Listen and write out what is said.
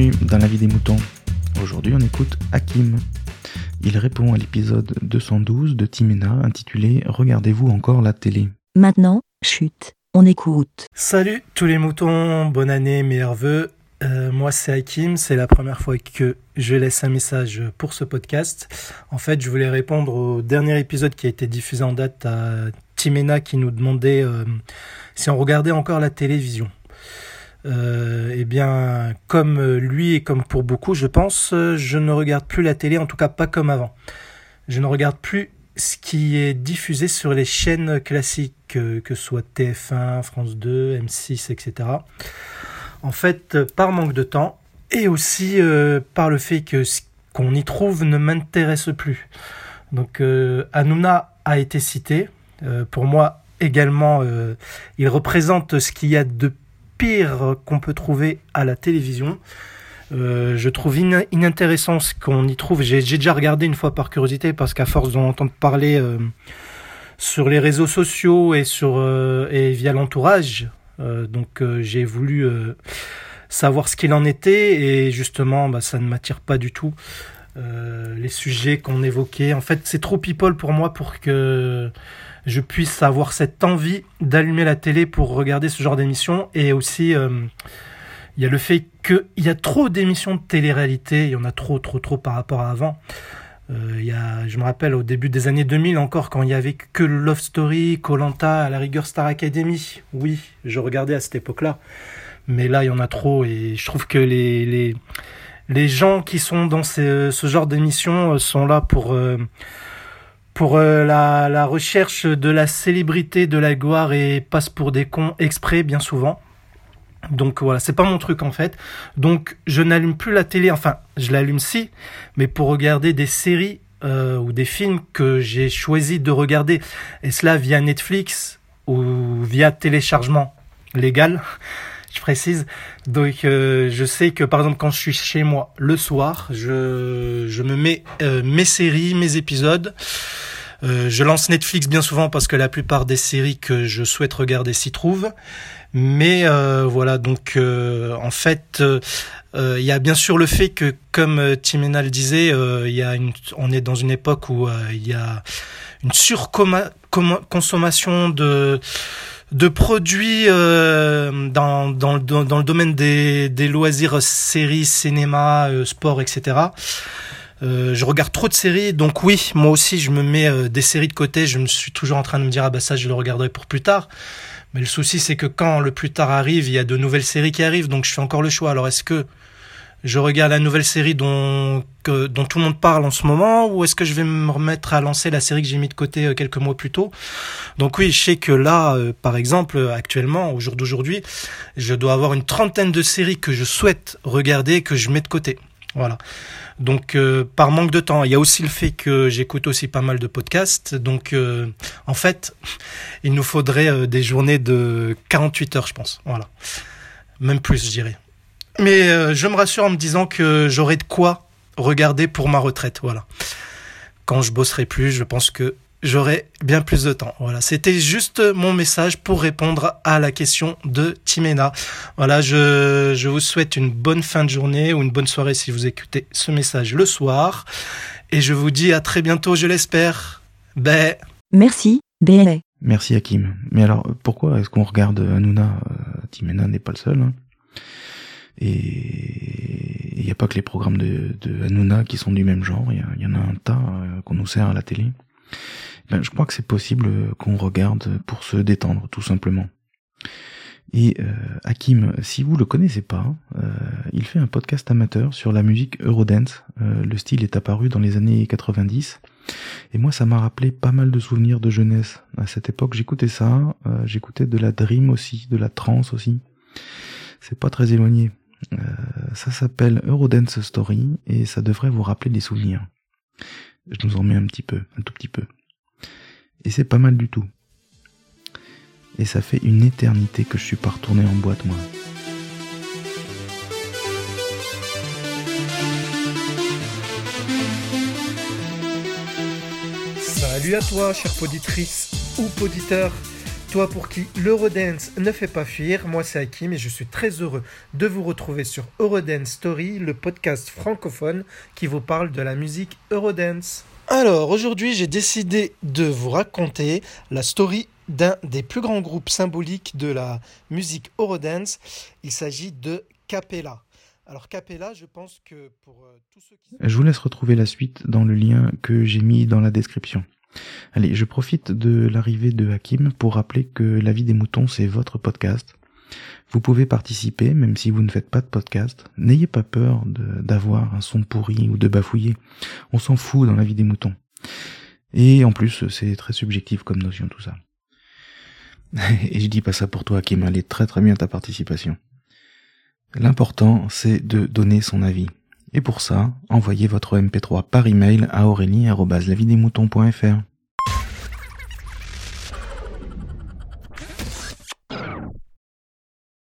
Bienvenue dans la vie des moutons. Aujourd'hui, on écoute Hakim. Il répond à l'épisode 212 de Timena intitulé Regardez-vous encore la télé Maintenant, chute, on écoute. Salut tous les moutons, bonne année, meilleurs vœux. Euh, moi c'est Hakim, c'est la première fois que je laisse un message pour ce podcast. En fait, je voulais répondre au dernier épisode qui a été diffusé en date à Timena qui nous demandait euh, si on regardait encore la télévision. Euh, eh bien, comme lui et comme pour beaucoup, je pense, je ne regarde plus la télé, en tout cas pas comme avant. Je ne regarde plus ce qui est diffusé sur les chaînes classiques, que ce soit TF1, France 2, M6, etc. En fait, par manque de temps et aussi euh, par le fait que ce qu'on y trouve ne m'intéresse plus. Donc, euh, Hanouna a été cité. Euh, pour moi, également, il représente ce qu'il y a de pire qu'on peut trouver à la télévision. je trouve inintéressant ce qu'on y trouve. J'ai déjà regardé une fois par curiosité parce qu'à force d'en entendre parler sur les réseaux sociaux et sur et via l'entourage, donc j'ai voulu savoir ce qu'il en était et justement bah, ça ne m'attire pas du tout. Les sujets qu'on évoquait, en fait c'est trop people pour moi pour que je puisse avoir cette envie d'allumer la télé pour regarder ce genre d'émission. Et aussi, euh, il y a le fait qu'il y a trop d'émissions de télé-réalité, il y en a trop, trop, trop par rapport à avant. Euh, y a, je me rappelle au début des années 2000 encore, quand il n'y avait que Love Story, Colanta, à la rigueur Star Academy. Oui, je regardais à cette époque-là. Mais là, il y en a trop et je trouve que les, les gens qui sont dans ce, genre d'émissions sont là pour pour euh, la, recherche de la célébrité, de la gloire et passe pour des cons exprès bien souvent. Donc voilà, c'est pas mon truc en fait. Donc je n'allume plus la télé, enfin je l'allume si, mais pour regarder des séries euh, ou des films que j'ai choisi de regarder, et cela via Netflix ou via téléchargement légal, précise. Donc euh, je sais que par exemple quand je suis chez moi le soir, je, je me mets mes séries, mes épisodes. Euh, je lance Netflix bien souvent parce que la plupart des séries que je souhaite regarder s'y trouvent. Mais euh, voilà, donc euh, en fait, il y a bien sûr le fait que, comme Timena le disait, il y a une, on est dans une époque où il y a une surconsommation de de produits dans, dans, dans, le domaine des, des loisirs, séries, cinéma, sport, etc. Euh, je regarde trop de séries, donc oui, moi aussi, je me mets euh, des séries de côté. Je me suis toujours en train de me dire ah bah ça, je le regarderai pour plus tard. Mais le souci, c'est que quand le plus tard arrive, il y a de nouvelles séries qui arrivent, donc je fais encore le choix. Alors est-ce que je regarde la nouvelle série dont dont tout le monde parle en ce moment, ou est-ce que je vais me remettre à lancer la série que j'ai mis de côté euh, quelques mois plus tôt? Donc oui, je sais que là, par exemple, actuellement, au jour d'aujourd'hui, je dois avoir une trentaine de séries que je souhaite regarder, que je mets de côté. Voilà. Donc euh, par manque de temps, il y a aussi le fait que j'écoute aussi pas mal de podcasts. Donc euh, en fait, il nous faudrait euh, des journées de 48 heures, je pense. Voilà. Même plus, je dirais. Mais je me rassure en me disant que j'aurai de quoi regarder pour ma retraite. Voilà. Quand je bosserai plus, je pense que j'aurai bien plus de temps. Voilà, c'était juste mon message pour répondre à la question de Timena. Voilà, je, je vous souhaite une bonne fin de journée ou une bonne soirée si vous écoutez ce message le soir. Et je vous dis à très bientôt, je l'espère. Ben. Merci, BLA. Merci Hakim. Mais alors, pourquoi est-ce qu'on regarde Hanouna? Euh, Timena n'est pas le seul. Hein. Et il n'y a pas que les programmes de, de Hanouna qui sont du même genre. Il y, en a un tas euh, qu'on nous sert à la télé. Ben, je crois que c'est possible qu'on regarde pour se détendre, tout simplement. Et euh, Hakim, si vous le connaissez pas, euh, il fait un podcast amateur sur la musique Eurodance. Euh, le style est apparu dans les années 90. Et moi, ça m'a rappelé pas mal de souvenirs de jeunesse. À cette époque, j'écoutais ça. Euh, j'écoutais de la dream aussi, de la trance aussi. C'est pas très éloigné. Euh, ça s'appelle Eurodance Story et ça devrait vous rappeler des souvenirs. Je nous en mets un petit peu, un tout petit peu. Et c'est pas mal du tout. Et ça fait une éternité que je suis pas retourné en boîte, moi. Salut à toi, chère poditrice ou poditeur. Toi pour qui l'Eurodance ne fait pas fuir, moi c'est Hakim et je suis très heureux de vous retrouver sur Eurodance Story, le podcast francophone qui vous parle de la musique Eurodance. Alors aujourd'hui j'ai décidé de vous raconter la story d'un des plus grands groupes symboliques de la musique Eurodance. Il s'agit de Capella. Alors Capella, je pense que pour euh, tous ceux qui... Je vous laisse retrouver la suite dans le lien que j'ai mis dans la description. Allez, je profite de l'arrivée de Hakim pour rappeler que La vie des moutons, c'est votre podcast. Vous pouvez participer, même si vous ne faites pas de podcast. N'ayez pas peur d'avoir un son pourri ou de bafouiller. On s'en fout dans la vie des moutons. Et en plus, c'est très subjectif comme notion tout ça. Et je dis pas ça pour toi, Hakim. Allez très très bien ta participation. L'important, c'est de donner son avis. Et pour ça, envoyez votre MP3 par email à aurélie.lavidemouton.fr.